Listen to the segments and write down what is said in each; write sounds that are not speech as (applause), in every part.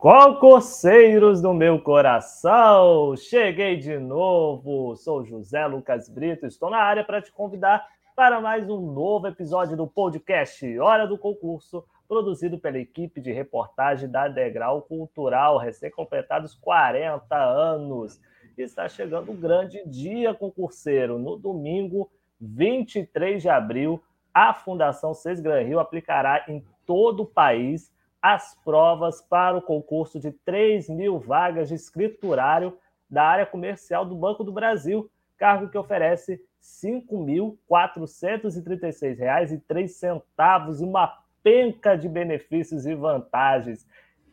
Concurseiros do meu coração, cheguei de novo. Sou José Lucas Brito, estou na área para te convidar para mais um novo episódio do podcast Hora do Concurso, produzido pela equipe de reportagem da Degrau Cultural, recém-completados 40 anos. Está chegando um grande dia concurseiro. No domingo, 23 de abril, a Fundação Sesgran Rio aplicará em todo o país as provas para o concurso de 3 mil vagas de escriturário da área comercial do Banco do Brasil, cargo que oferece R$ 5.436,03 e uma penca de benefícios e vantagens.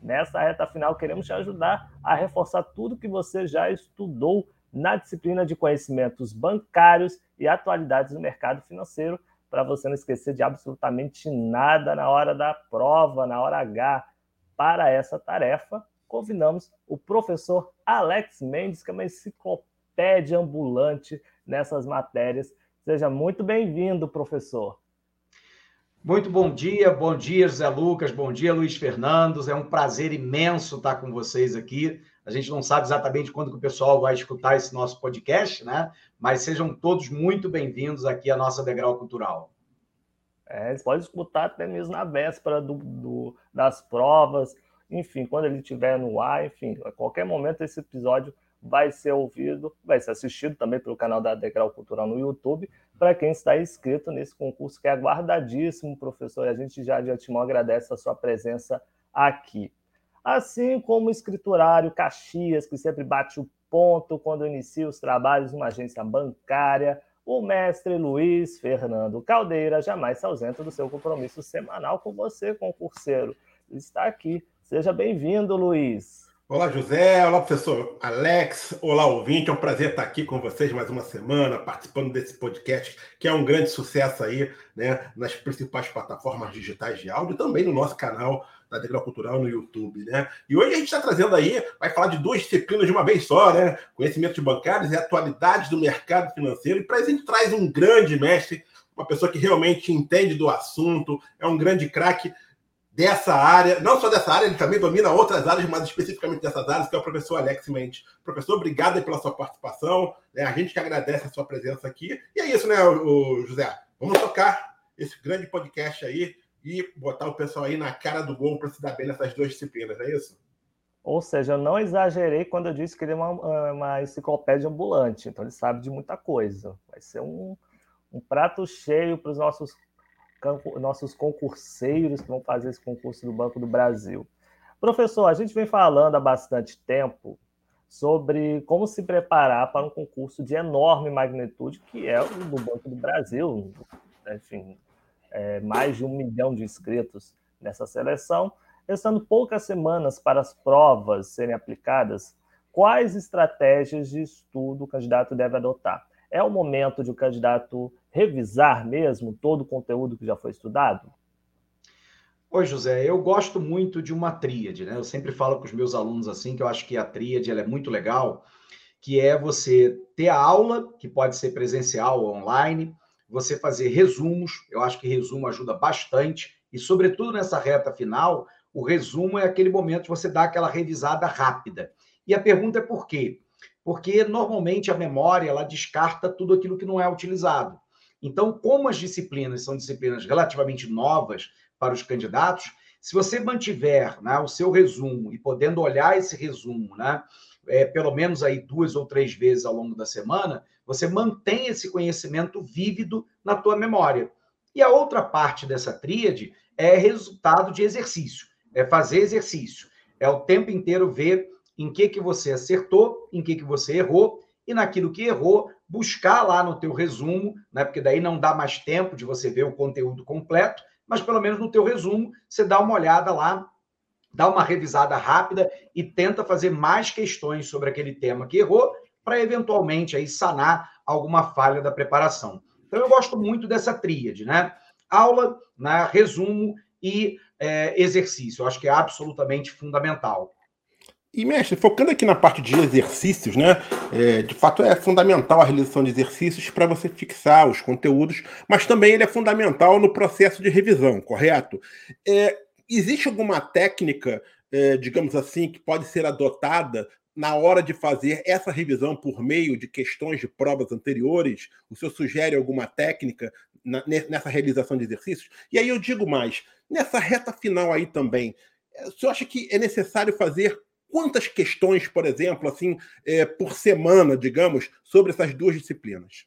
Nessa reta final, queremos te ajudar a reforçar tudo que você já estudou na disciplina de conhecimentos bancários e atualidades do mercado financeiro para você não esquecer de absolutamente nada na hora da prova, na hora H. Para essa tarefa, convidamos o professor Alex Mendes, que é uma enciclopédia ambulante nessas matérias. Seja muito bem-vindo, professor. Muito bom dia, bom dia, José Lucas, bom dia, Luiz Fernandes. É um prazer imenso estar com vocês aqui. A gente não sabe exatamente quando que o pessoal vai escutar esse nosso podcast, né? Mas sejam todos muito bem-vindos aqui à nossa Degrau Cultural. É, eles podem escutar até mesmo na véspera do, do, das provas, enfim, quando ele estiver no ar, enfim, a qualquer momento esse episódio vai ser ouvido, vai ser assistido também pelo canal da Degrau Cultural no YouTube, para quem está inscrito nesse concurso que é aguardadíssimo, professor, e a gente já de antemão agradece a sua presença aqui. Assim como o escriturário Caxias, que sempre bate o ponto quando inicia os trabalhos numa agência bancária, o mestre Luiz Fernando Caldeira jamais se ausenta do seu compromisso semanal com você, concurseiro. Está aqui. Seja bem-vindo, Luiz. Olá, José. Olá, professor Alex. Olá, ouvinte. É um prazer estar aqui com vocês mais uma semana, participando desse podcast, que é um grande sucesso aí, né, nas principais plataformas digitais de áudio, também no nosso canal da Degrau Cultural no YouTube, né? E hoje a gente está trazendo aí, vai falar de duas disciplinas de uma vez só, né? Conhecimento de bancários e atualidades do mercado financeiro. E para isso a gente traz um grande mestre, uma pessoa que realmente entende do assunto, é um grande craque dessa área, não só dessa área, ele também domina outras áreas, mas especificamente dessas áreas, que é o professor Alex Mendes. Professor, obrigado pela sua participação. Né? A gente que agradece a sua presença aqui. E é isso, né, o José? Vamos tocar esse grande podcast aí e botar o pessoal aí na cara do gol para se dar bem nessas duas disciplinas, é isso? Ou seja, eu não exagerei quando eu disse que ele é uma, uma enciclopédia ambulante, então ele sabe de muita coisa. Vai ser um, um prato cheio para os nossos nossos concurseiros que vão fazer esse concurso do Banco do Brasil. Professor, a gente vem falando há bastante tempo sobre como se preparar para um concurso de enorme magnitude, que é o do Banco do Brasil. Enfim, é, mais de um milhão de inscritos nessa seleção. Restando poucas semanas para as provas serem aplicadas, quais estratégias de estudo o candidato deve adotar? É o momento de o candidato revisar mesmo todo o conteúdo que já foi estudado? Oi, José, eu gosto muito de uma tríade, né? Eu sempre falo com os meus alunos assim, que eu acho que a tríade ela é muito legal, que é você ter a aula, que pode ser presencial ou online, você fazer resumos, eu acho que resumo ajuda bastante, e sobretudo nessa reta final, o resumo é aquele momento de você dar aquela revisada rápida. E a pergunta é por quê? porque normalmente a memória ela descarta tudo aquilo que não é utilizado. Então, como as disciplinas são disciplinas relativamente novas para os candidatos, se você mantiver né, o seu resumo e podendo olhar esse resumo, né, é, pelo menos aí duas ou três vezes ao longo da semana, você mantém esse conhecimento vívido na tua memória. E a outra parte dessa tríade é resultado de exercício, é fazer exercício, é o tempo inteiro ver em que que você acertou, em que que você errou e naquilo que errou, buscar lá no teu resumo, né? Porque daí não dá mais tempo de você ver o conteúdo completo, mas pelo menos no teu resumo você dá uma olhada lá, dá uma revisada rápida e tenta fazer mais questões sobre aquele tema que errou para eventualmente aí sanar alguma falha da preparação. Então, eu gosto muito dessa tríade, né? Aula, né, resumo e é, exercício. Eu acho que é absolutamente fundamental. E, mestre, focando aqui na parte de exercícios, né? É, de fato é fundamental a realização de exercícios para você fixar os conteúdos, mas também ele é fundamental no processo de revisão, correto? É, existe alguma técnica, é, digamos assim, que pode ser adotada na hora de fazer essa revisão por meio de questões de provas anteriores? O senhor sugere alguma técnica nessa realização de exercícios? E aí eu digo mais, nessa reta final aí também, o senhor acha que é necessário fazer quantas questões, por exemplo, assim, é, por semana, digamos, sobre essas duas disciplinas?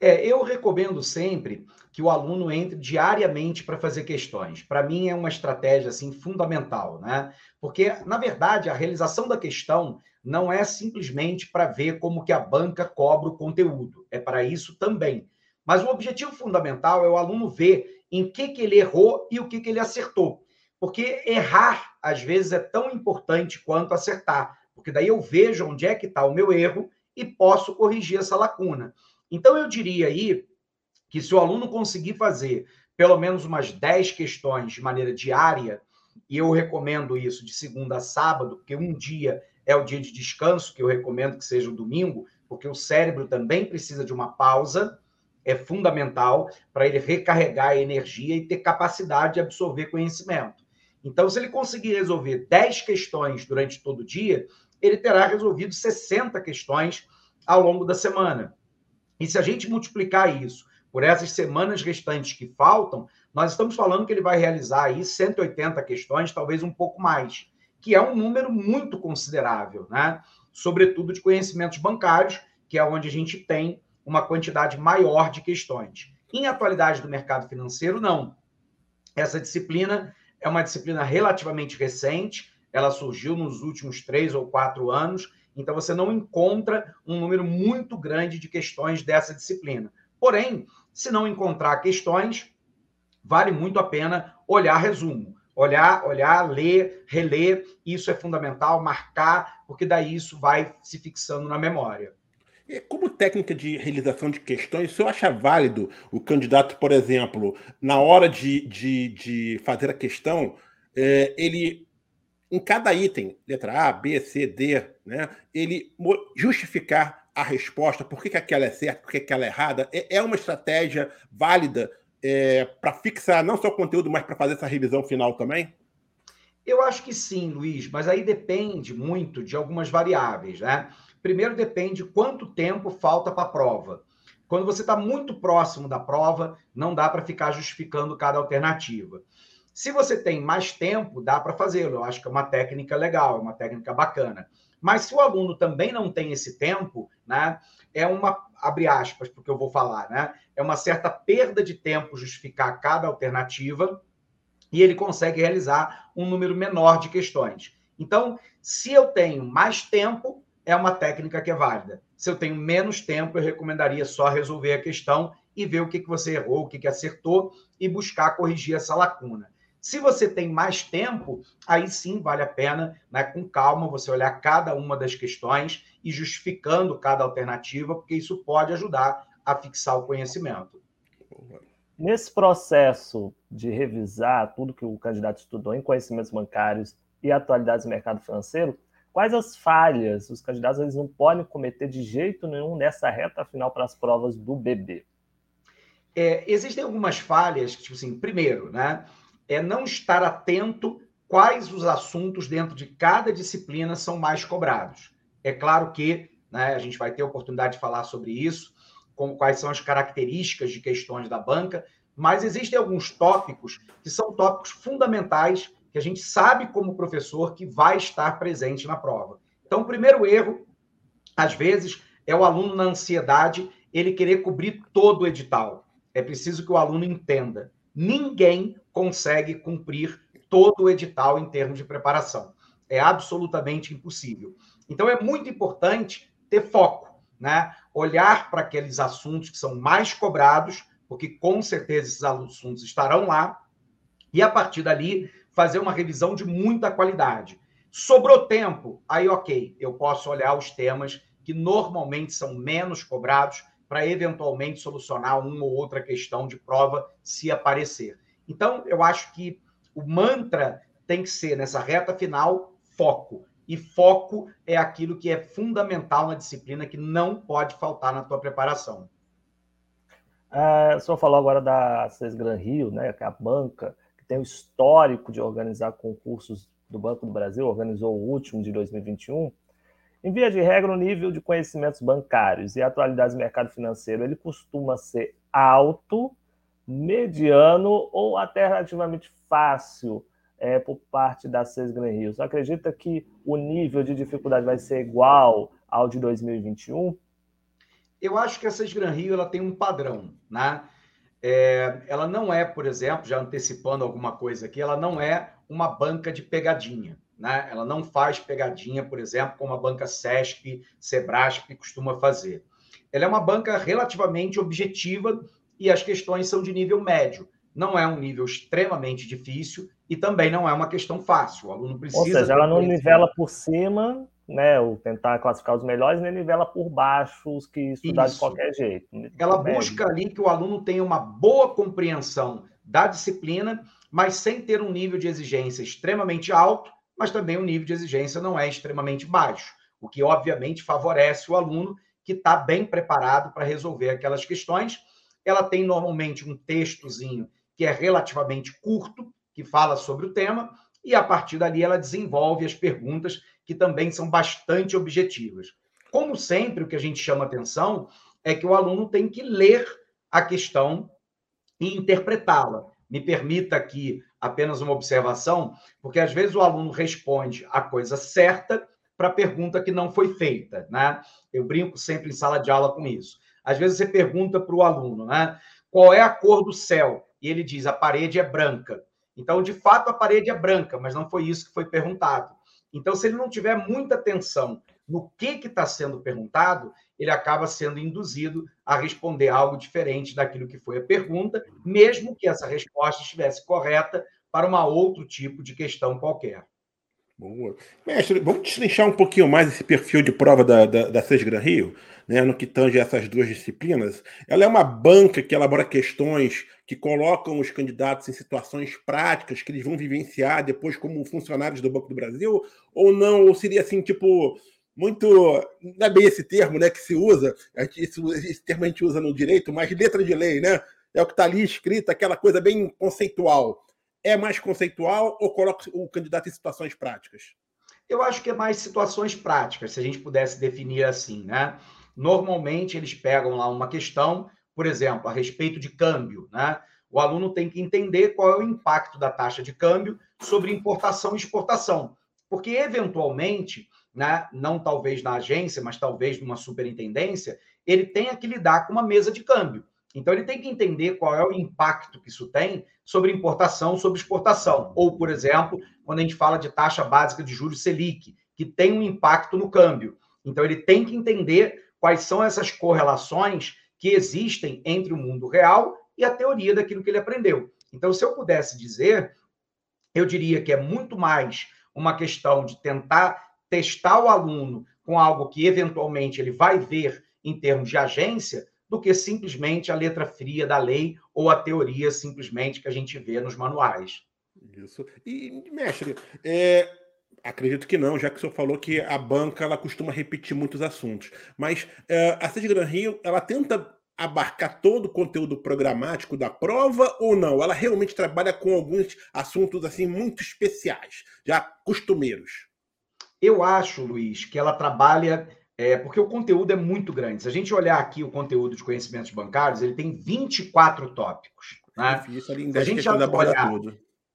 É, eu recomendo sempre que o aluno entre diariamente para fazer questões. Para mim é uma estratégia assim fundamental, né? Porque na verdade a realização da questão não é simplesmente para ver como que a banca cobra o conteúdo. É para isso também. Mas o objetivo fundamental é o aluno ver em que que ele errou e o que que ele acertou. Porque errar, às vezes, é tão importante quanto acertar. Porque daí eu vejo onde é que está o meu erro e posso corrigir essa lacuna. Então, eu diria aí que se o aluno conseguir fazer pelo menos umas 10 questões de maneira diária, e eu recomendo isso de segunda a sábado, porque um dia é o dia de descanso, que eu recomendo que seja o domingo, porque o cérebro também precisa de uma pausa, é fundamental para ele recarregar a energia e ter capacidade de absorver conhecimento. Então, se ele conseguir resolver 10 questões durante todo o dia, ele terá resolvido 60 questões ao longo da semana. E se a gente multiplicar isso por essas semanas restantes que faltam, nós estamos falando que ele vai realizar aí 180 questões, talvez um pouco mais, que é um número muito considerável, né? Sobretudo de conhecimentos bancários, que é onde a gente tem uma quantidade maior de questões. Em atualidade do mercado financeiro, não. Essa disciplina é uma disciplina relativamente recente, ela surgiu nos últimos três ou quatro anos, então você não encontra um número muito grande de questões dessa disciplina. Porém, se não encontrar questões, vale muito a pena olhar resumo. Olhar, olhar, ler, reler, isso é fundamental, marcar, porque daí isso vai se fixando na memória. Como técnica de realização de questões, o senhor acha válido o candidato, por exemplo, na hora de, de, de fazer a questão, é, ele, em cada item, letra A, B, C, D, né, ele justificar a resposta, por que, que aquela é certa, por que, que aquela é errada, é, é uma estratégia válida é, para fixar não só o conteúdo, mas para fazer essa revisão final também? Eu acho que sim, Luiz, mas aí depende muito de algumas variáveis, né? Primeiro depende quanto tempo falta para a prova. Quando você está muito próximo da prova, não dá para ficar justificando cada alternativa. Se você tem mais tempo, dá para fazê-lo. Eu acho que é uma técnica legal, é uma técnica bacana. Mas se o aluno também não tem esse tempo, né, é uma, abre aspas, porque eu vou falar, né, é uma certa perda de tempo justificar cada alternativa e ele consegue realizar um número menor de questões. Então, se eu tenho mais tempo, é uma técnica que é válida. Se eu tenho menos tempo, eu recomendaria só resolver a questão e ver o que, que você errou, o que, que acertou e buscar corrigir essa lacuna. Se você tem mais tempo, aí sim vale a pena, né, com calma, você olhar cada uma das questões e justificando cada alternativa, porque isso pode ajudar a fixar o conhecimento. Nesse processo de revisar tudo que o candidato estudou em conhecimentos bancários e atualidades do mercado financeiro, Quais as falhas os candidatos eles não podem cometer de jeito nenhum nessa reta final para as provas do BB? É, existem algumas falhas, tipo assim, primeiro, né, é não estar atento quais os assuntos dentro de cada disciplina são mais cobrados. É claro que né, a gente vai ter oportunidade de falar sobre isso, com quais são as características de questões da banca, mas existem alguns tópicos que são tópicos fundamentais que a gente sabe como professor que vai estar presente na prova. Então, o primeiro erro, às vezes, é o aluno na ansiedade, ele querer cobrir todo o edital. É preciso que o aluno entenda. Ninguém consegue cumprir todo o edital em termos de preparação. É absolutamente impossível. Então, é muito importante ter foco, né? Olhar para aqueles assuntos que são mais cobrados, porque com certeza esses assuntos estarão lá, e a partir dali fazer uma revisão de muita qualidade. Sobrou tempo, aí ok, eu posso olhar os temas que normalmente são menos cobrados para eventualmente solucionar uma ou outra questão de prova se aparecer. Então, eu acho que o mantra tem que ser, nessa reta final, foco. E foco é aquilo que é fundamental na disciplina, que não pode faltar na tua preparação. É, o senhor falou agora da Sesgran Rio, né, que é a banca que tem o histórico de organizar concursos do Banco do Brasil, organizou o último de 2021. Em via de regra, o nível de conhecimentos bancários e atualidades do mercado financeiro ele costuma ser alto, mediano ou até relativamente fácil é, por parte da Sesgran Rio. Você acredita que o nível de dificuldade vai ser igual ao de 2021? Eu acho que a Sesgran Rio ela tem um padrão, né? É, ela não é, por exemplo, já antecipando alguma coisa aqui, ela não é uma banca de pegadinha, né? Ela não faz pegadinha, por exemplo, como a banca Sesp, Sebrasp costuma fazer. Ela é uma banca relativamente objetiva e as questões são de nível médio. Não é um nível extremamente difícil e também não é uma questão fácil. O aluno precisa. Ou seja, ela não nivela por cima, né? Ou tentar classificar os melhores, nem nivela por baixo os que estudar Isso. de qualquer jeito. Ela busca ali que o aluno tenha uma boa compreensão da disciplina, mas sem ter um nível de exigência extremamente alto, mas também um nível de exigência não é extremamente baixo, o que obviamente favorece o aluno que está bem preparado para resolver aquelas questões. Ela tem normalmente um textozinho que é relativamente curto, que fala sobre o tema, e a partir dali ela desenvolve as perguntas que também são bastante objetivas. Como sempre, o que a gente chama atenção é que o aluno tem que ler a questão e interpretá-la. Me permita aqui apenas uma observação, porque às vezes o aluno responde a coisa certa para a pergunta que não foi feita, né? Eu brinco sempre em sala de aula com isso. Às vezes você pergunta para o aluno, né? Qual é a cor do céu? E ele diz: a parede é branca. Então, de fato, a parede é branca, mas não foi isso que foi perguntado. Então, se ele não tiver muita atenção no que está sendo perguntado, ele acaba sendo induzido a responder algo diferente daquilo que foi a pergunta, mesmo que essa resposta estivesse correta para um outro tipo de questão qualquer. Boa. Mestre, vamos destrinchar um pouquinho mais esse perfil de prova da, da, da Sesgran Rio, né, no que tange essas duas disciplinas. Ela é uma banca que elabora questões que colocam os candidatos em situações práticas que eles vão vivenciar depois como funcionários do Banco do Brasil, ou não? Ou seria assim, tipo, muito. Não é bem esse termo né, que se usa, esse, esse termo a gente usa no direito, mas letra de lei, né? É o que está ali escrito, aquela coisa bem conceitual é mais conceitual ou coloca o candidato em situações práticas? Eu acho que é mais situações práticas, se a gente pudesse definir assim, né? Normalmente eles pegam lá uma questão, por exemplo, a respeito de câmbio, né? O aluno tem que entender qual é o impacto da taxa de câmbio sobre importação e exportação, porque eventualmente, né, não talvez na agência, mas talvez numa superintendência, ele tenha que lidar com uma mesa de câmbio. Então, ele tem que entender qual é o impacto que isso tem sobre importação, sobre exportação. Ou, por exemplo, quando a gente fala de taxa básica de juros Selic, que tem um impacto no câmbio. Então, ele tem que entender quais são essas correlações que existem entre o mundo real e a teoria daquilo que ele aprendeu. Então, se eu pudesse dizer, eu diria que é muito mais uma questão de tentar testar o aluno com algo que eventualmente ele vai ver em termos de agência, do que simplesmente a letra fria da lei ou a teoria simplesmente que a gente vê nos manuais. Isso. E, mestre, é, acredito que não, já que o senhor falou que a banca ela costuma repetir muitos assuntos. Mas é, a CES Gran Rio, ela tenta abarcar todo o conteúdo programático da prova ou não? Ela realmente trabalha com alguns assuntos assim muito especiais, já costumeiros? Eu acho, Luiz, que ela trabalha é, porque o conteúdo é muito grande. Se a gente olhar aqui o conteúdo de conhecimentos bancários, ele tem 24 tópicos. Né? Difícil, ali Se a gente olhar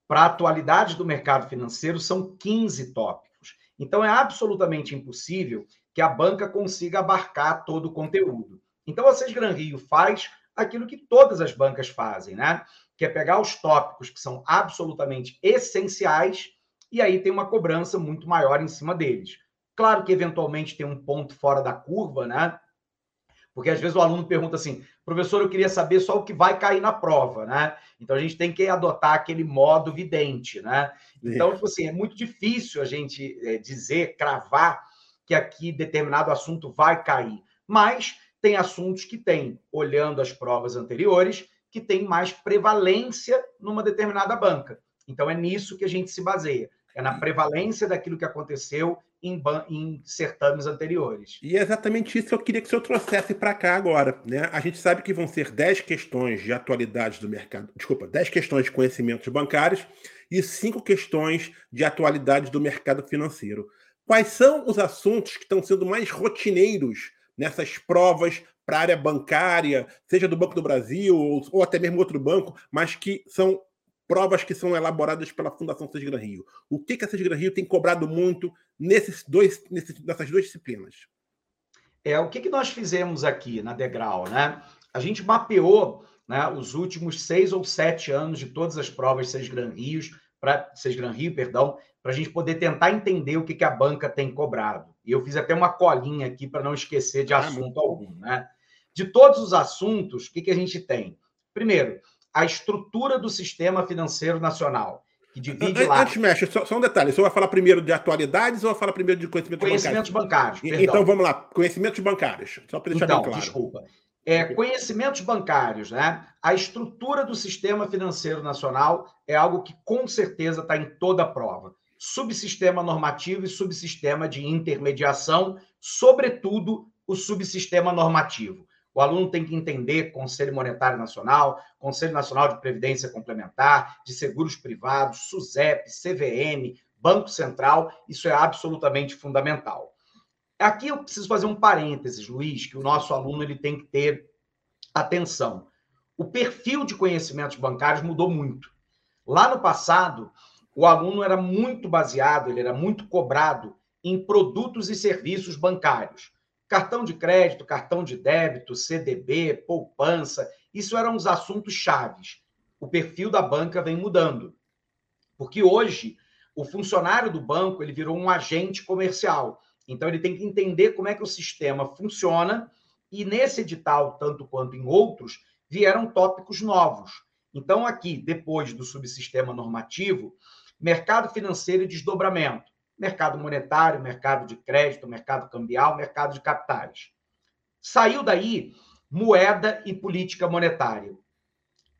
para a atualidade do mercado financeiro, são 15 tópicos. Então, é absolutamente impossível que a banca consiga abarcar todo o conteúdo. Então, a Gran Rio faz aquilo que todas as bancas fazem, né? Que é pegar os tópicos que são absolutamente essenciais e aí tem uma cobrança muito maior em cima deles. Claro que eventualmente tem um ponto fora da curva, né? Porque às vezes o aluno pergunta assim, professor, eu queria saber só o que vai cair na prova, né? Então a gente tem que adotar aquele modo vidente, né? Então, tipo assim, é muito difícil a gente é, dizer, cravar que aqui determinado assunto vai cair. Mas tem assuntos que têm, olhando as provas anteriores, que tem mais prevalência numa determinada banca. Então é nisso que a gente se baseia. É na prevalência daquilo que aconteceu em, em, certames anteriores. E é exatamente isso que eu queria que o senhor trouxesse para cá agora. Né? A gente sabe que vão ser 10 questões de atualidades do mercado, desculpa, 10 questões de conhecimentos bancários e 5 questões de atualidades do mercado financeiro. Quais são os assuntos que estão sendo mais rotineiros nessas provas para a área bancária, seja do Banco do Brasil ou, ou até mesmo outro banco, mas que são provas que são elaboradas pela Fundação Sesgran Rio. O que, que a Sesgran Rio tem cobrado muito nesses dois, nesses, nessas duas disciplinas? É, o que, que nós fizemos aqui na Degrau, né? A gente mapeou né, os últimos seis ou sete anos de todas as provas Sesgran Rios, para Sesgran Rio, perdão, para a gente poder tentar entender o que, que a banca tem cobrado. E eu fiz até uma colinha aqui para não esquecer de ah, assunto algum, né? De todos os assuntos, o que, que a gente tem? Primeiro, a estrutura do sistema financeiro nacional, que divide lá. Antes, mexe, só, só, um detalhe: você vai falar primeiro de atualidades ou vai falar primeiro de conhecimentos, conhecimentos bancários? bancários então vamos lá, conhecimentos bancários, só para deixar então, bem claro. Desculpa. É, conhecimentos bancários, né? A estrutura do sistema financeiro nacional é algo que com certeza está em toda a prova. Subsistema normativo e subsistema de intermediação, sobretudo o subsistema normativo. O aluno tem que entender Conselho Monetário Nacional, Conselho Nacional de Previdência Complementar, de Seguros Privados, SUSEP, CVM, Banco Central, isso é absolutamente fundamental. Aqui eu preciso fazer um parênteses, Luiz, que o nosso aluno ele tem que ter atenção. O perfil de conhecimentos bancários mudou muito. Lá no passado, o aluno era muito baseado, ele era muito cobrado em produtos e serviços bancários. Cartão de crédito, cartão de débito, CDB, poupança, isso eram os assuntos chaves. O perfil da banca vem mudando. Porque hoje o funcionário do banco, ele virou um agente comercial. Então ele tem que entender como é que o sistema funciona e nesse edital, tanto quanto em outros, vieram tópicos novos. Então aqui, depois do subsistema normativo, mercado financeiro e desdobramento mercado monetário, mercado de crédito, mercado cambial, mercado de capitais. Saiu daí moeda e política monetária.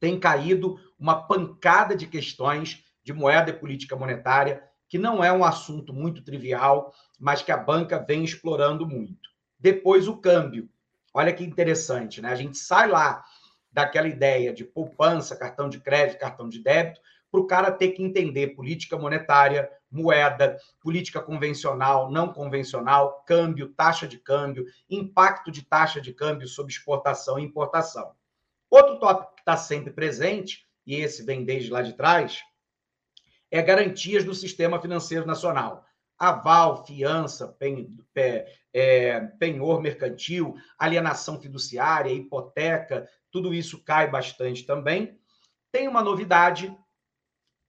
Tem caído uma pancada de questões de moeda e política monetária, que não é um assunto muito trivial, mas que a banca vem explorando muito. Depois, o câmbio. Olha que interessante, né? A gente sai lá daquela ideia de poupança, cartão de crédito, cartão de débito, para o cara ter que entender política monetária, moeda, política convencional, não convencional, câmbio, taxa de câmbio, impacto de taxa de câmbio sobre exportação e importação. Outro tópico que está sempre presente, e esse vem desde lá de trás, é garantias do sistema financeiro nacional. Aval, fiança, pen, é, penhor mercantil, alienação fiduciária, hipoteca, tudo isso cai bastante também. Tem uma novidade,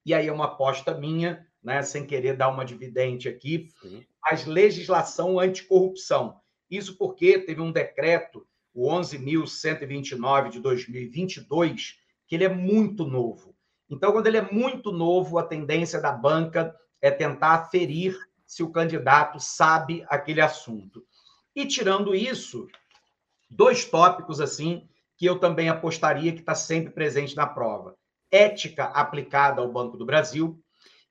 e aí é uma aposta minha, né, sem querer dar uma dividente aqui, Sim. mas legislação anticorrupção. Isso porque teve um decreto, o 11.129 de 2022, que ele é muito novo. Então, quando ele é muito novo, a tendência da banca é tentar aferir se o candidato sabe aquele assunto. E tirando isso, dois tópicos assim que eu também apostaria que está sempre presente na prova: ética aplicada ao Banco do Brasil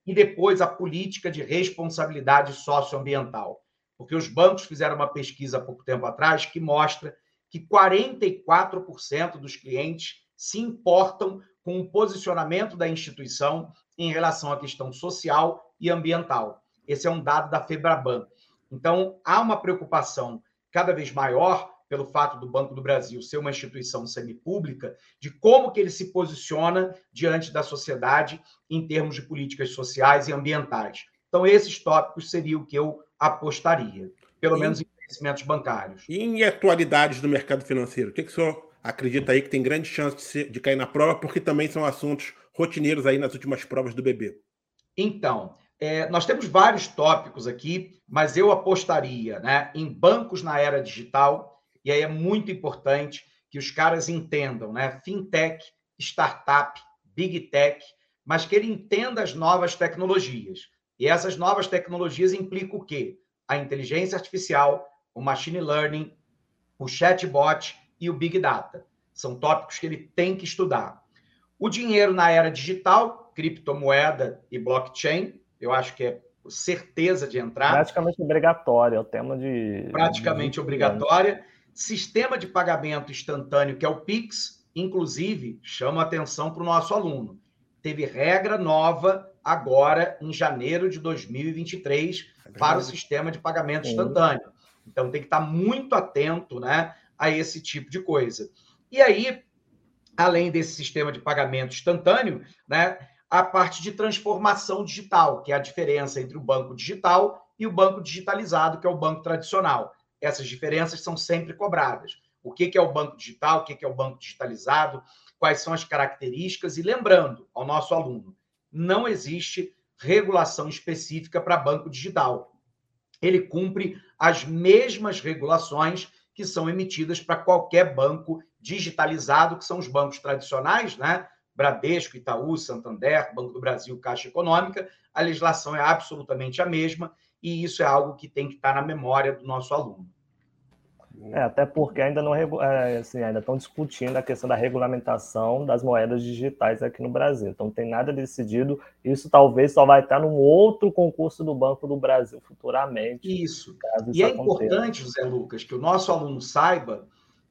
e depois a política de responsabilidade socioambiental. Porque os bancos fizeram uma pesquisa há pouco tempo atrás que mostra que 44% dos clientes se importam com o posicionamento da instituição em relação à questão social e ambiental. Esse é um dado da Febraban. Então, há uma preocupação cada vez maior pelo fato do Banco do Brasil ser uma instituição semipública, de como que ele se posiciona diante da sociedade em termos de políticas sociais e ambientais. Então, esses tópicos seriam o que eu apostaria, pelo e, menos em conhecimentos bancários. E em atualidades do mercado financeiro, o que, que o senhor acredita aí que tem grande chance de, ser, de cair na prova, porque também são assuntos rotineiros aí nas últimas provas do BB? Então, é, nós temos vários tópicos aqui, mas eu apostaria né, em bancos na era digital, e aí é muito importante que os caras entendam, né? Fintech, startup, big tech, mas que ele entenda as novas tecnologias. E essas novas tecnologias implicam o quê? a inteligência artificial, o machine learning, o chatbot e o big data. São tópicos que ele tem que estudar. O dinheiro na era digital, criptomoeda e blockchain, eu acho que é certeza de entrar. Praticamente obrigatória, é o tema de. Praticamente de... obrigatória. Sistema de pagamento instantâneo, que é o Pix, inclusive, chama atenção para o nosso aluno. Teve regra nova agora em janeiro de 2023 é para o sistema de pagamento instantâneo. Então tem que estar muito atento né, a esse tipo de coisa. E aí, além desse sistema de pagamento instantâneo, né, a parte de transformação digital, que é a diferença entre o banco digital e o banco digitalizado, que é o banco tradicional. Essas diferenças são sempre cobradas. O que é o banco digital, o que é o banco digitalizado, quais são as características, e lembrando ao nosso aluno, não existe regulação específica para banco digital. Ele cumpre as mesmas regulações que são emitidas para qualquer banco digitalizado, que são os bancos tradicionais, né? Bradesco, Itaú, Santander, Banco do Brasil, Caixa Econômica, a legislação é absolutamente a mesma e isso é algo que tem que estar na memória do nosso aluno. É, até porque ainda não é, assim, ainda estão discutindo a questão da regulamentação das moedas digitais aqui no Brasil. Então não tem nada decidido. Isso talvez só vai estar num outro concurso do Banco do Brasil futuramente. Isso. isso e é importante, José Lucas, que o nosso aluno saiba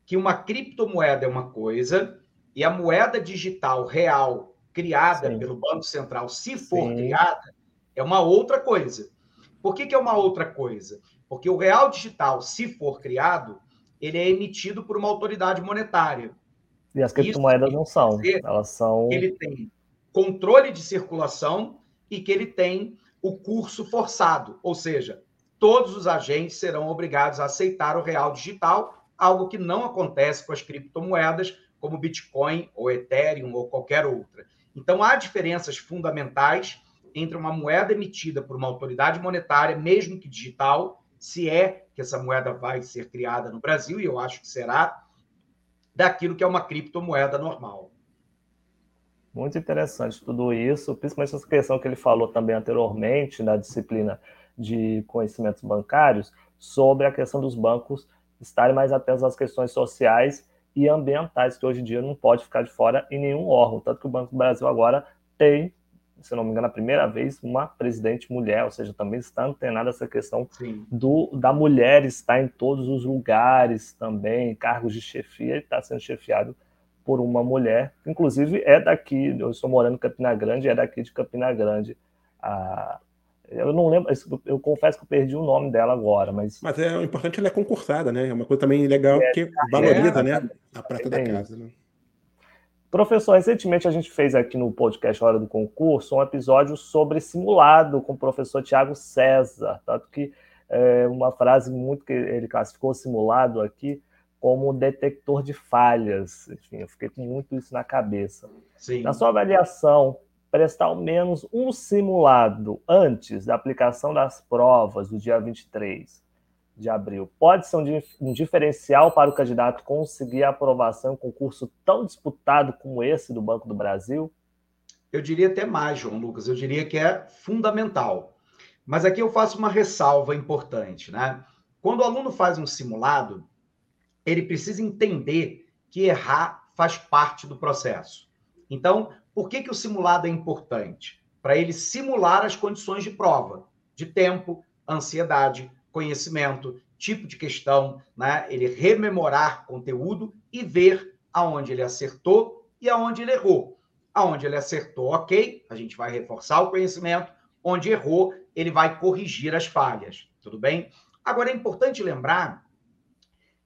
que uma criptomoeda é uma coisa e a moeda digital real criada Sim. pelo Banco Central, se for Sim. criada, é uma outra coisa. Por que, que é uma outra coisa? Porque o real digital, se for criado, ele é emitido por uma autoridade monetária. E as criptomoedas não são. Elas são. Ele tem controle de circulação e que ele tem o curso forçado, ou seja, todos os agentes serão obrigados a aceitar o real digital, algo que não acontece com as criptomoedas, como Bitcoin ou Ethereum ou qualquer outra. Então há diferenças fundamentais entre uma moeda emitida por uma autoridade monetária, mesmo que digital, se é que essa moeda vai ser criada no Brasil, e eu acho que será, daquilo que é uma criptomoeda normal. Muito interessante tudo isso, principalmente essa questão que ele falou também anteriormente na disciplina de conhecimentos bancários, sobre a questão dos bancos estarem mais atentos às questões sociais e ambientais, que hoje em dia não pode ficar de fora em nenhum órgão. Tanto que o Banco do Brasil agora tem se não me engano, a primeira vez uma presidente mulher, ou seja, também está antenada essa questão do, da mulher estar em todos os lugares também, cargos de chefia, e está sendo chefiado por uma mulher, inclusive é daqui, eu estou morando em Campina Grande, é daqui de Campina Grande. A, eu não lembro, eu confesso que eu perdi o nome dela agora, mas. Mas é o importante, ela é concursada, né? É uma coisa também legal é, que valoriza, é, né? A prata da casa, né? Professor, recentemente a gente fez aqui no podcast Hora do Concurso um episódio sobre simulado com o professor Tiago César, tanto que é uma frase muito que ele classificou simulado aqui como detector de falhas. Enfim, eu fiquei com muito isso na cabeça. Sim. Na sua avaliação, prestar ao menos um simulado antes da aplicação das provas do dia 23 de abril pode ser um, diferencial para o candidato conseguir a aprovação em um concurso tão disputado como esse do Banco do Brasil? Eu diria até mais, João Lucas, eu diria que é fundamental. Mas aqui eu faço uma ressalva importante, né? Quando o aluno faz um simulado, ele precisa entender que errar faz parte do processo. Então, por que, que o simulado é importante? Para ele simular as condições de prova, de tempo, ansiedade, conhecimento, tipo de questão, né? ele rememorar conteúdo e ver aonde ele acertou e aonde ele errou. Aonde ele acertou, ok, a gente vai reforçar o conhecimento. Onde errou, ele vai corrigir as falhas. Tudo bem? Agora é importante lembrar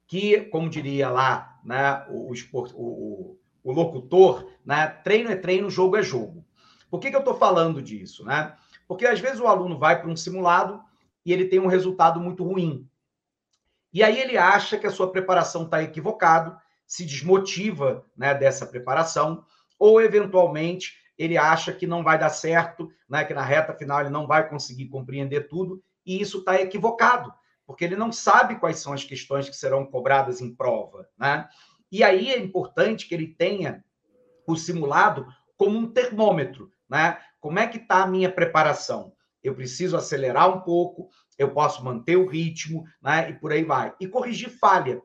que, como diria lá né, o, o, o locutor, né, treino é treino, jogo é jogo. Por que, que eu estou falando disso? Né? Porque às vezes o aluno vai para um simulado e ele tem um resultado muito ruim. E aí ele acha que a sua preparação está equivocado, se desmotiva né, dessa preparação, ou eventualmente ele acha que não vai dar certo, né, que na reta final ele não vai conseguir compreender tudo, e isso está equivocado, porque ele não sabe quais são as questões que serão cobradas em prova. Né? E aí é importante que ele tenha o simulado como um termômetro. Né? Como é que está a minha preparação? Eu preciso acelerar um pouco, eu posso manter o ritmo, né? E por aí vai. E corrigir falha.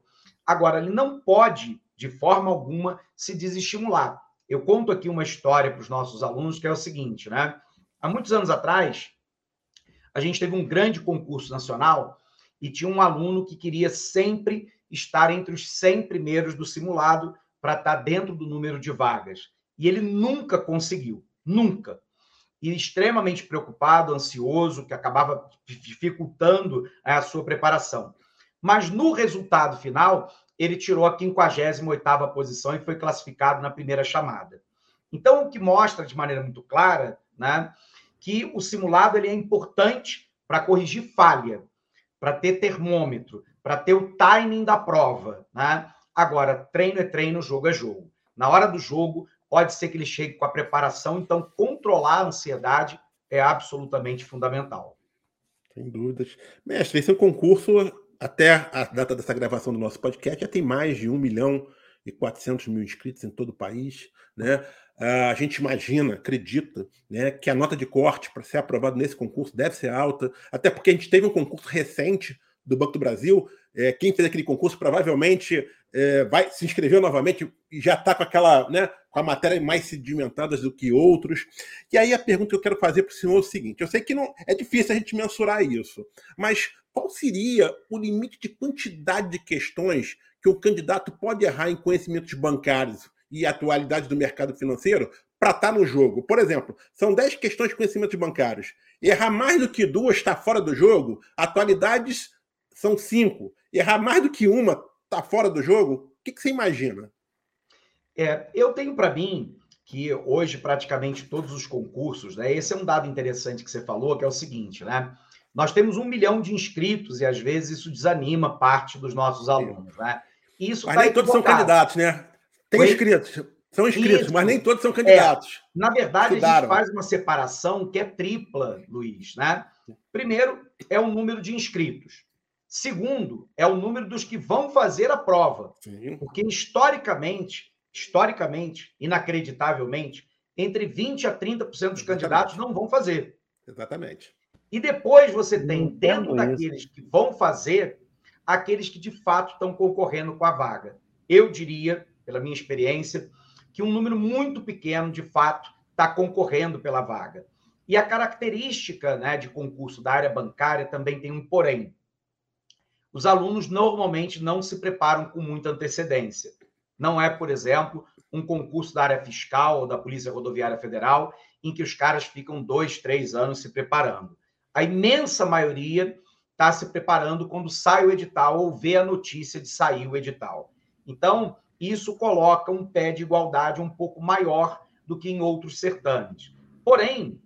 Agora, ele não pode, de forma alguma, se desestimular. Eu conto aqui uma história para os nossos alunos que é o seguinte, né? Há muitos anos atrás, a gente teve um grande concurso nacional e tinha um aluno que queria sempre estar entre os 100 primeiros do simulado para estar dentro do número de vagas. E ele nunca conseguiu, nunca. E extremamente preocupado, ansioso, que acabava dificultando a sua preparação. Mas no resultado final, ele tirou a 58ª posição e foi classificado na primeira chamada. Então, o que mostra de maneira muito clara, né, que o simulado ele é importante para corrigir falha, para ter termômetro, para ter o timing da prova, né? Agora, treino é treino, jogo é jogo. Na hora do jogo, pode ser que ele chegue com a preparação, então controlar a ansiedade é absolutamente fundamental. Sem dúvidas. Mestre, esse é um concurso, até a data dessa gravação do nosso podcast, já tem mais de 1 milhão e 400 mil inscritos em todo o país, né? a gente imagina, acredita, né, que a nota de corte para ser aprovado nesse concurso deve ser alta, até porque a gente teve um concurso recente do Banco do Brasil. É, quem fez aquele concurso provavelmente é, vai se inscreveu novamente e já está com aquela, né, com a matéria mais sedimentada do que outros. E aí a pergunta que eu quero fazer para o senhor é o seguinte: eu sei que não é difícil a gente mensurar isso, mas qual seria o limite de quantidade de questões que o candidato pode errar em conhecimentos bancários e atualidade do mercado financeiro para estar tá no jogo. Por exemplo, são 10 questões de conhecimentos bancários. Errar mais do que duas está fora do jogo, atualidades são cinco. Errar mais do que uma está fora do jogo, o que, que você imagina? É, eu tenho para mim que hoje praticamente todos os concursos, né? Esse é um dado interessante que você falou, que é o seguinte, né? Nós temos um milhão de inscritos e às vezes isso desanima parte dos nossos alunos, né? Isso Mas tá nem todos são candidatos, né? Tem Foi... inscritos, são inscritos, Isso. mas nem todos são candidatos. É, na verdade, Estudaram. a gente faz uma separação que é tripla, Luiz. Né? Primeiro, é o número de inscritos. Segundo, é o número dos que vão fazer a prova. Sim. Porque, historicamente, historicamente, inacreditavelmente, entre 20% a 30% dos Exatamente. candidatos não vão fazer. Exatamente. E depois você tem, dentro daqueles que vão fazer, aqueles que de fato estão concorrendo com a vaga. Eu diria pela minha experiência, que um número muito pequeno, de fato, está concorrendo pela vaga. E a característica né, de concurso da área bancária também tem um porém. Os alunos normalmente não se preparam com muita antecedência. Não é, por exemplo, um concurso da área fiscal ou da Polícia Rodoviária Federal, em que os caras ficam dois, três anos se preparando. A imensa maioria está se preparando quando sai o edital ou vê a notícia de sair o edital. Então, isso coloca um pé de igualdade um pouco maior do que em outros certames. Porém,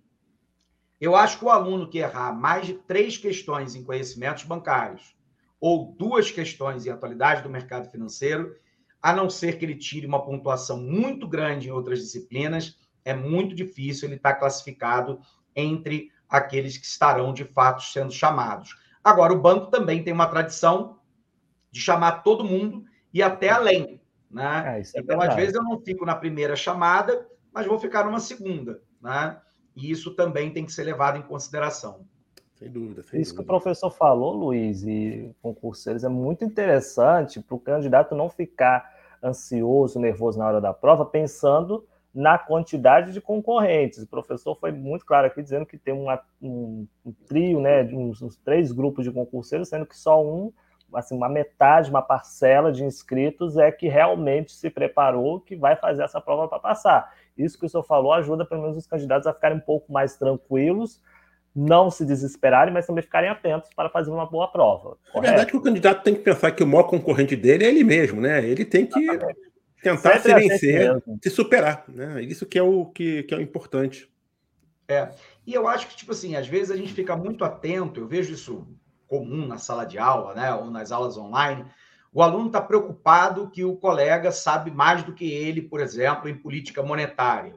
eu acho que o aluno que errar mais de três questões em conhecimentos bancários ou duas questões em atualidade do mercado financeiro, a não ser que ele tire uma pontuação muito grande em outras disciplinas, é muito difícil ele estar classificado entre aqueles que estarão de fato sendo chamados. Agora, o banco também tem uma tradição de chamar todo mundo e até além. Né? É, é então, às vezes, eu não fico na primeira chamada, mas vou ficar numa segunda. Né? E isso também tem que ser levado em consideração. Sem dúvida. Sem isso dúvida. que o professor falou, Luiz, e concurseiros, é muito interessante para o candidato não ficar ansioso, nervoso na hora da prova, pensando na quantidade de concorrentes. O professor foi muito claro aqui, dizendo que tem uma, um, um, trio, né, de uns, uns, três grupos de concurseiros, sendo que só um assim, uma metade, uma parcela de inscritos é que realmente se preparou, que vai fazer essa prova para passar. Isso que o senhor falou ajuda pelo menos os candidatos a ficarem um pouco mais tranquilos, não se desesperarem, mas também ficarem atentos para fazer uma boa prova. É verdade que o candidato tem que pensar que o maior concorrente dele é ele mesmo, né? Ele tem que Exatamente. tentar Sempre se vencer, se superar, né? Isso que é o que, que é o importante. É. E eu acho que, tipo assim, às vezes a gente fica muito atento, eu vejo isso comum na sala de aula, né, ou nas aulas online, o aluno está preocupado que o colega sabe mais do que ele, por exemplo, em política monetária.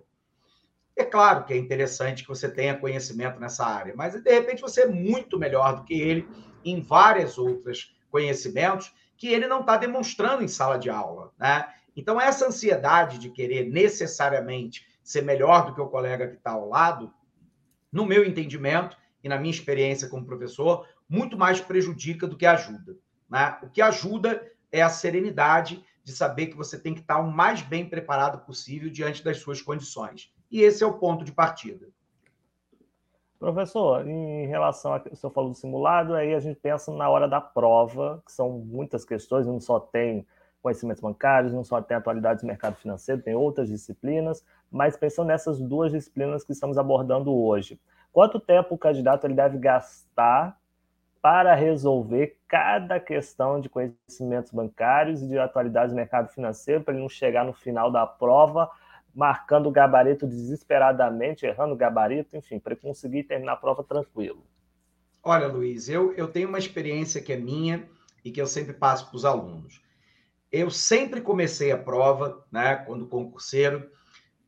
É claro que é interessante que você tenha conhecimento nessa área, mas de repente você é muito melhor do que ele em várias outras conhecimentos que ele não está demonstrando em sala de aula, né? Então essa ansiedade de querer necessariamente ser melhor do que o colega que está ao lado, no meu entendimento, e na minha experiência como professor, muito mais prejudica do que ajuda. Né? O que ajuda é a serenidade de saber que você tem que estar o mais bem preparado possível diante das suas condições. E esse é o ponto de partida. Professor, em relação ao que o senhor falou do simulado, aí a gente pensa na hora da prova, que são muitas questões, não só tem conhecimentos bancários, não só tem atualidades do mercado financeiro, tem outras disciplinas, mas pensando nessas duas disciplinas que estamos abordando hoje, quanto tempo o candidato ele deve gastar para resolver cada questão de conhecimentos bancários e de atualidades do mercado financeiro, para ele não chegar no final da prova marcando o gabarito desesperadamente, errando o gabarito, enfim, para conseguir terminar a prova tranquilo. Olha, Luiz, eu, eu tenho uma experiência que é minha e que eu sempre passo para os alunos. Eu sempre comecei a prova, né, quando concurseiro,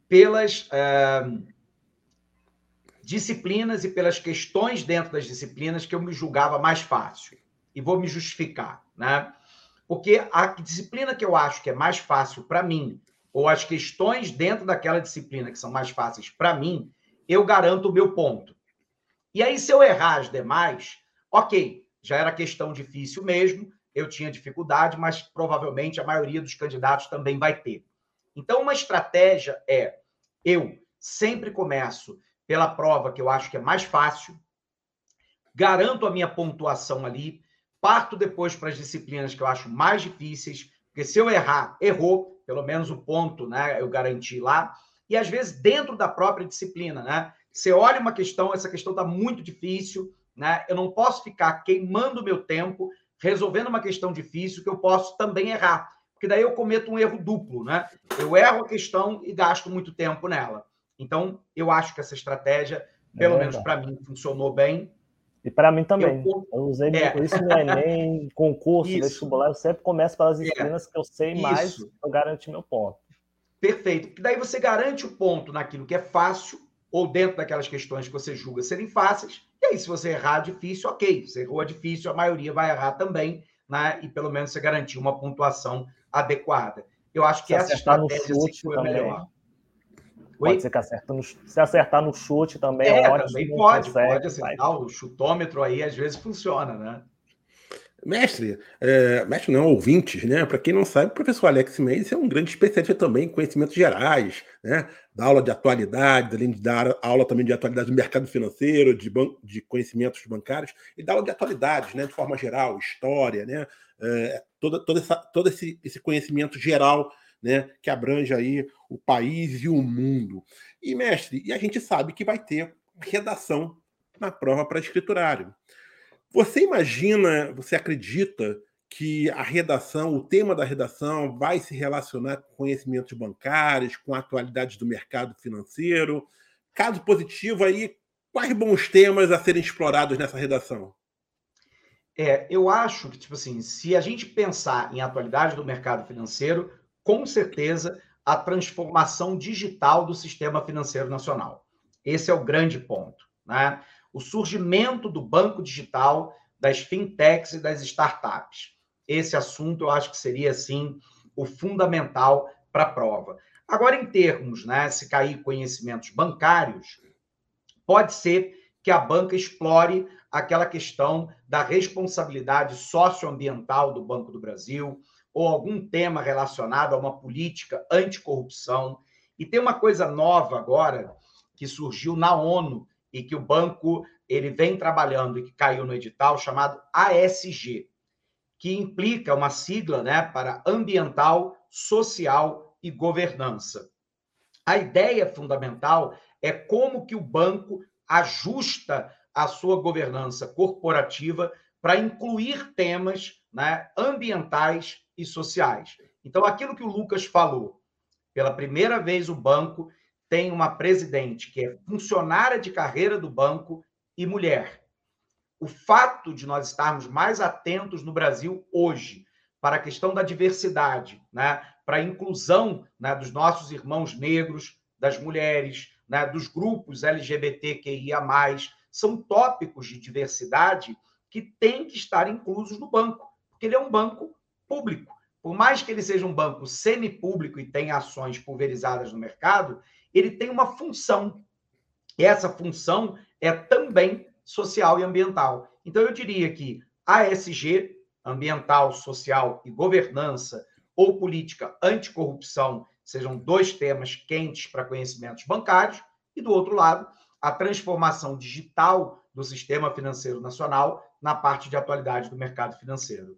pelas é, disciplinas e pelas questões dentro das disciplinas que eu me julgava mais fácil. E vou me justificar, né? Porque a disciplina que eu acho que é mais fácil para mim, ou as questões dentro daquela disciplina que são mais fáceis para mim, eu garanto o meu ponto. E aí, se eu errar as demais, ok, já era questão difícil mesmo, eu tinha dificuldade, mas provavelmente a maioria dos candidatos também vai ter. Então, uma estratégia é eu sempre começo pela prova que eu acho que é mais fácil, garanto a minha pontuação ali, parto depois para as disciplinas que eu acho mais difíceis, porque se eu errar, errou, pelo menos o ponto, né, eu garanti lá. E às vezes dentro da própria disciplina, né? Você olha uma questão, essa questão está muito difícil, né? Eu não posso ficar queimando o meu tempo resolvendo uma questão difícil que eu posso também errar, porque daí eu cometo um erro duplo, né? Eu erro a questão e gasto muito tempo nela. Então, eu acho que essa estratégia, pelo é menos para mim, funcionou bem. E para mim também. Eu, eu usei é. isso no Enem, concurso, isso. vestibular, eu sempre começo pelas é. disciplinas é. que eu sei isso. mais, eu garantir meu ponto. Perfeito. Porque daí você garante o ponto naquilo que é fácil, ou dentro daquelas questões que você julga serem fáceis. E aí, se você errar difícil, ok. Você errou difícil, a maioria vai errar também, né? E pelo menos você garantiu uma pontuação adequada. Eu acho que se essa estratégia assim, foi a melhor. Pode ser que acerta no, se acertar no chute também é, é ótimo. Também pode, consegue, pode acertar. O chutômetro aí às vezes funciona, né? Mestre, é, mestre não, ouvintes, né? Para quem não sabe, o professor Alex Mendes é um grande especialista também em conhecimentos gerais, né? Da aula de atualidade, além de dar aula também de atualidade do mercado financeiro, de, ban de conhecimentos bancários, e da aula de atualidades, né? De forma geral, história, né? É, toda, toda essa, todo esse, esse conhecimento geral né, que abrange aí o país e o mundo. E, mestre, e a gente sabe que vai ter redação na prova para escriturário. Você imagina, você acredita que a redação, o tema da redação vai se relacionar com conhecimentos bancários, com atualidades do mercado financeiro? Caso positivo aí, quais bons temas a serem explorados nessa redação? É, eu acho que, tipo assim, se a gente pensar em atualidade do mercado financeiro, com certeza, a transformação digital do sistema financeiro nacional. Esse é o grande ponto. Né? O surgimento do banco digital, das fintechs e das startups. Esse assunto eu acho que seria, assim, o fundamental para a prova. Agora, em termos, né, se cair conhecimentos bancários, pode ser que a banca explore aquela questão da responsabilidade socioambiental do Banco do Brasil, ou algum tema relacionado a uma política anticorrupção. E tem uma coisa nova agora que surgiu na ONU e que o banco ele vem trabalhando e que caiu no edital chamado ASG, que implica uma sigla, né, para ambiental, social e governança. A ideia fundamental é como que o banco ajusta a sua governança corporativa para incluir temas né, ambientais e sociais. Então, aquilo que o Lucas falou, pela primeira vez o banco tem uma presidente que é funcionária de carreira do banco e mulher. O fato de nós estarmos mais atentos no Brasil hoje para a questão da diversidade, né, para a inclusão né, dos nossos irmãos negros, das mulheres, né, dos grupos LGBTQIA+, são tópicos de diversidade que têm que estar inclusos no banco, porque ele é um banco público. Por mais que ele seja um banco semipúblico e tenha ações pulverizadas no mercado, ele tem uma função. E essa função é também social e ambiental. Então, eu diria que ASG, ambiental, social e governança, ou política anticorrupção, sejam dois temas quentes para conhecimentos bancários, e do outro lado, a transformação digital do sistema financeiro nacional na parte de atualidade do mercado financeiro.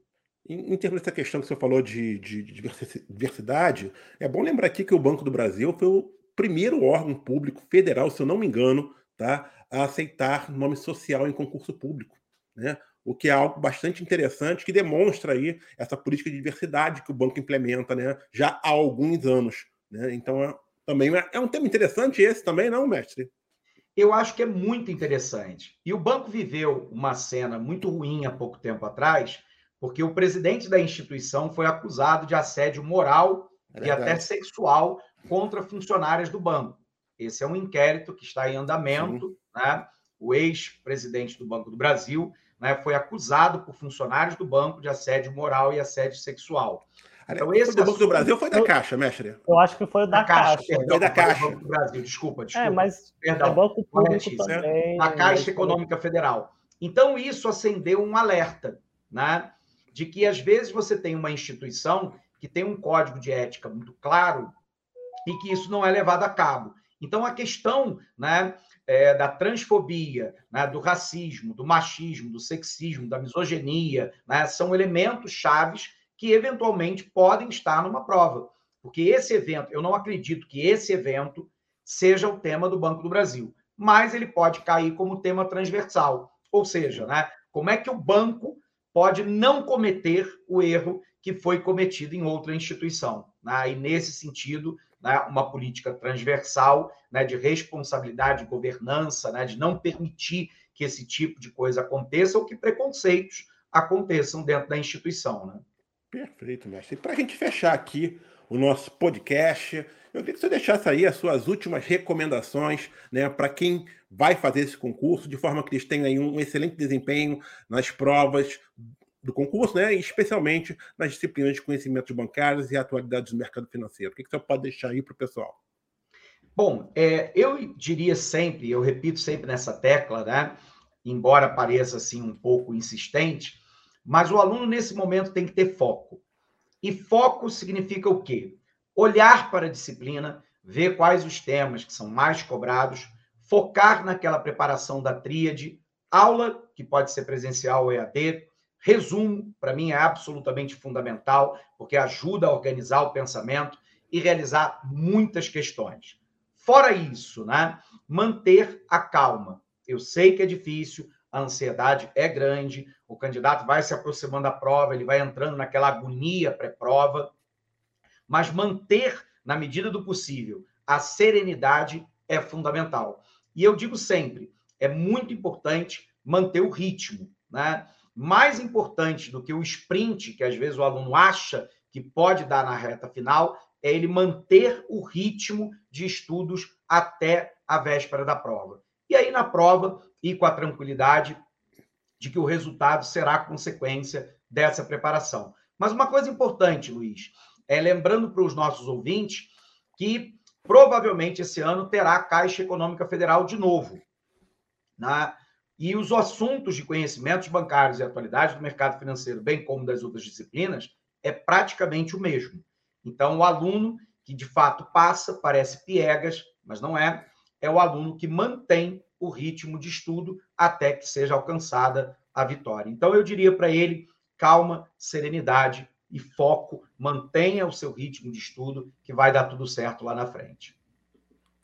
Em, em termos dessa questão que você falou de, de, de diversidade, é bom lembrar aqui que o Banco do Brasil foi o primeiro órgão público federal, se eu não me engano, tá, a aceitar nome social em concurso público, né? O que é algo bastante interessante que demonstra aí essa política de diversidade que o banco implementa, né, já há alguns anos, né? Então, é, também é, é um tema interessante esse também, não, mestre? Eu acho que é muito interessante. E o banco viveu uma cena muito ruim há pouco tempo atrás, porque o presidente da instituição foi acusado de assédio moral é e até sexual contra funcionárias do banco. Esse é um inquérito que está em andamento. Né? O ex-presidente do Banco do Brasil né, foi acusado por funcionários do banco de assédio moral e assédio sexual. Então, esse foi do Banco do Brasil ou foi da Caixa, mestre? Eu acho que foi da, da Caixa. Caixa. Perdão, foi da Caixa. Banco do Brasil, desculpa, desculpa. É, mas perdão. É Banco Público também. Da Caixa Econômica Federal. Então, isso acendeu um alerta, né? De que, às vezes, você tem uma instituição que tem um código de ética muito claro e que isso não é levado a cabo. Então, a questão né, é, da transfobia, né, do racismo, do machismo, do sexismo, da misoginia, né, são elementos chaves que eventualmente podem estar numa prova. Porque esse evento, eu não acredito que esse evento seja o tema do Banco do Brasil, mas ele pode cair como tema transversal. Ou seja, né, como é que o banco pode não cometer o erro que foi cometido em outra instituição? Né? E nesse sentido, né, uma política transversal né, de responsabilidade, de governança, né, de não permitir que esse tipo de coisa aconteça ou que preconceitos aconteçam dentro da instituição. Né? Perfeito, mestre. E para a gente fechar aqui o nosso podcast, eu queria que você deixasse aí as suas últimas recomendações né, para quem vai fazer esse concurso, de forma que eles tenham um excelente desempenho nas provas do concurso, né, especialmente nas disciplinas de conhecimentos bancários e atualidades do mercado financeiro. O que, que você pode deixar aí para o pessoal? Bom, é, eu diria sempre, eu repito sempre nessa tecla, né, embora pareça assim um pouco insistente, mas o aluno, nesse momento, tem que ter foco. E foco significa o quê? Olhar para a disciplina, ver quais os temas que são mais cobrados, focar naquela preparação da tríade, aula, que pode ser presencial ou EAD, resumo, para mim é absolutamente fundamental, porque ajuda a organizar o pensamento e realizar muitas questões. Fora isso, né, manter a calma. Eu sei que é difícil, a ansiedade é grande, o candidato vai se aproximando da prova, ele vai entrando naquela agonia pré-prova, mas manter, na medida do possível, a serenidade é fundamental. E eu digo sempre, é muito importante manter o ritmo, né? Mais importante do que o sprint, que às vezes o aluno acha que pode dar na reta final, é ele manter o ritmo de estudos até a véspera da prova. E aí, na prova, e com a tranquilidade de que o resultado será consequência dessa preparação. Mas uma coisa importante, Luiz, é lembrando para os nossos ouvintes que provavelmente esse ano terá a Caixa Econômica Federal de novo. Né? E os assuntos de conhecimentos bancários e atualidades do mercado financeiro, bem como das outras disciplinas, é praticamente o mesmo. Então, o aluno que de fato passa, parece piegas, mas não é, é o aluno que mantém o ritmo de estudo até que seja alcançada a vitória. Então, eu diria para ele: calma, serenidade e foco, mantenha o seu ritmo de estudo, que vai dar tudo certo lá na frente.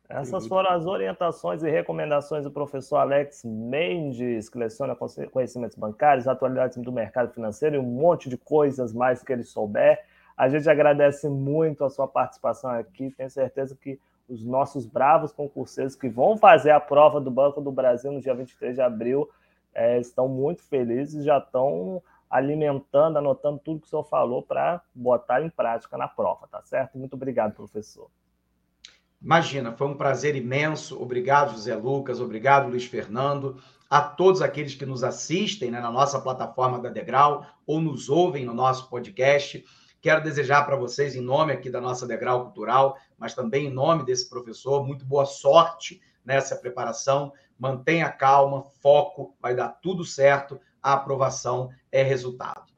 Essas foram as orientações e recomendações do professor Alex Mendes, que leciona conhecimentos bancários, atualidades do mercado financeiro e um monte de coisas mais que ele souber. A gente agradece muito a sua participação aqui. Tenho certeza que os nossos bravos concurseiros que vão fazer a prova do Banco do Brasil no dia 23 de abril é, estão muito felizes, já estão alimentando, anotando tudo que o senhor falou para botar em prática na prova, tá certo? Muito obrigado, professor. Imagina, foi um prazer imenso. Obrigado, José Lucas. Obrigado, Luiz Fernando. A todos aqueles que nos assistem né, na nossa plataforma da Degrau ou nos ouvem no nosso podcast. Quero desejar para vocês, em nome aqui da nossa Degrau Cultural, mas também em nome desse professor, muito boa sorte nessa preparação, mantenha calma, foco, vai dar tudo certo, a aprovação é resultado.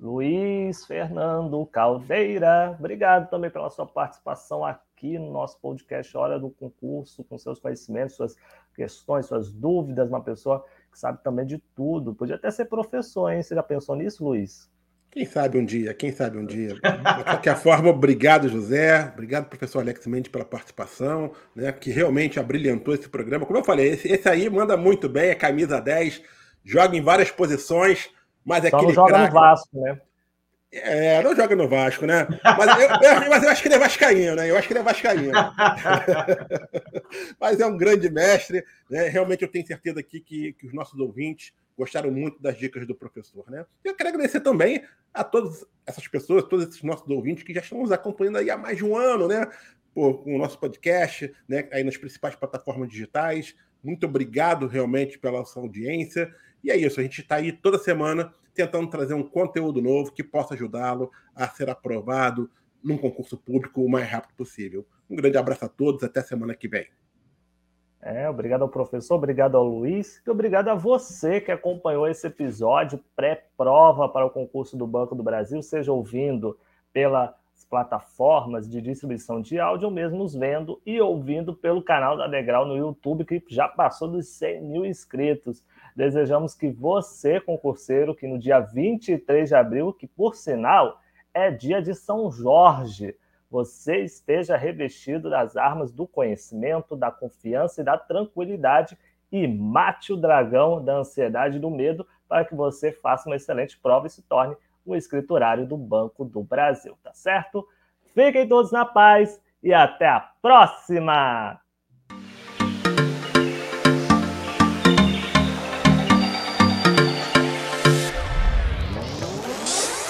Luiz Fernando Caldeira, obrigado também pela sua participação aqui no nosso podcast Hora do Concurso, com seus conhecimentos, suas questões, suas dúvidas, uma pessoa que sabe também de tudo. Podia até ser professor, hein? Você já pensou nisso, Luiz? Quem sabe um dia, quem sabe um dia. De qualquer forma, obrigado, José. Obrigado, professor Alex Mendes, pela participação, né, que realmente abrilhantou esse programa. Como eu falei, esse, esse aí manda muito bem, é camisa 10, joga em várias posições mas Só aquele não joga craque... no Vasco, né? É, não joga no Vasco, né? Mas eu, eu, mas eu acho que ele é vascaíno, né? Eu acho que ele é vascaíno. (laughs) mas é um grande mestre, né? Realmente eu tenho certeza aqui que, que os nossos ouvintes gostaram muito das dicas do professor, né? Eu quero agradecer também a todas essas pessoas, todos esses nossos ouvintes que já estão nos acompanhando aí há mais de um ano, né? Por, com o nosso podcast, né? Aí nas principais plataformas digitais. Muito obrigado realmente pela sua audiência. E é isso, a gente está aí toda semana tentando trazer um conteúdo novo que possa ajudá-lo a ser aprovado num concurso público o mais rápido possível. Um grande abraço a todos, até semana que vem. É, obrigado ao professor, obrigado ao Luiz e obrigado a você que acompanhou esse episódio pré-prova para o concurso do Banco do Brasil, seja ouvindo pelas plataformas de distribuição de áudio ou mesmo nos vendo e ouvindo pelo canal da Degrau no YouTube, que já passou dos 100 mil inscritos. Desejamos que você, concurseiro, que no dia 23 de abril, que por sinal é dia de São Jorge, você esteja revestido das armas do conhecimento, da confiança e da tranquilidade e mate o dragão da ansiedade e do medo para que você faça uma excelente prova e se torne um escriturário do Banco do Brasil, tá certo? Fiquem todos na paz e até a próxima!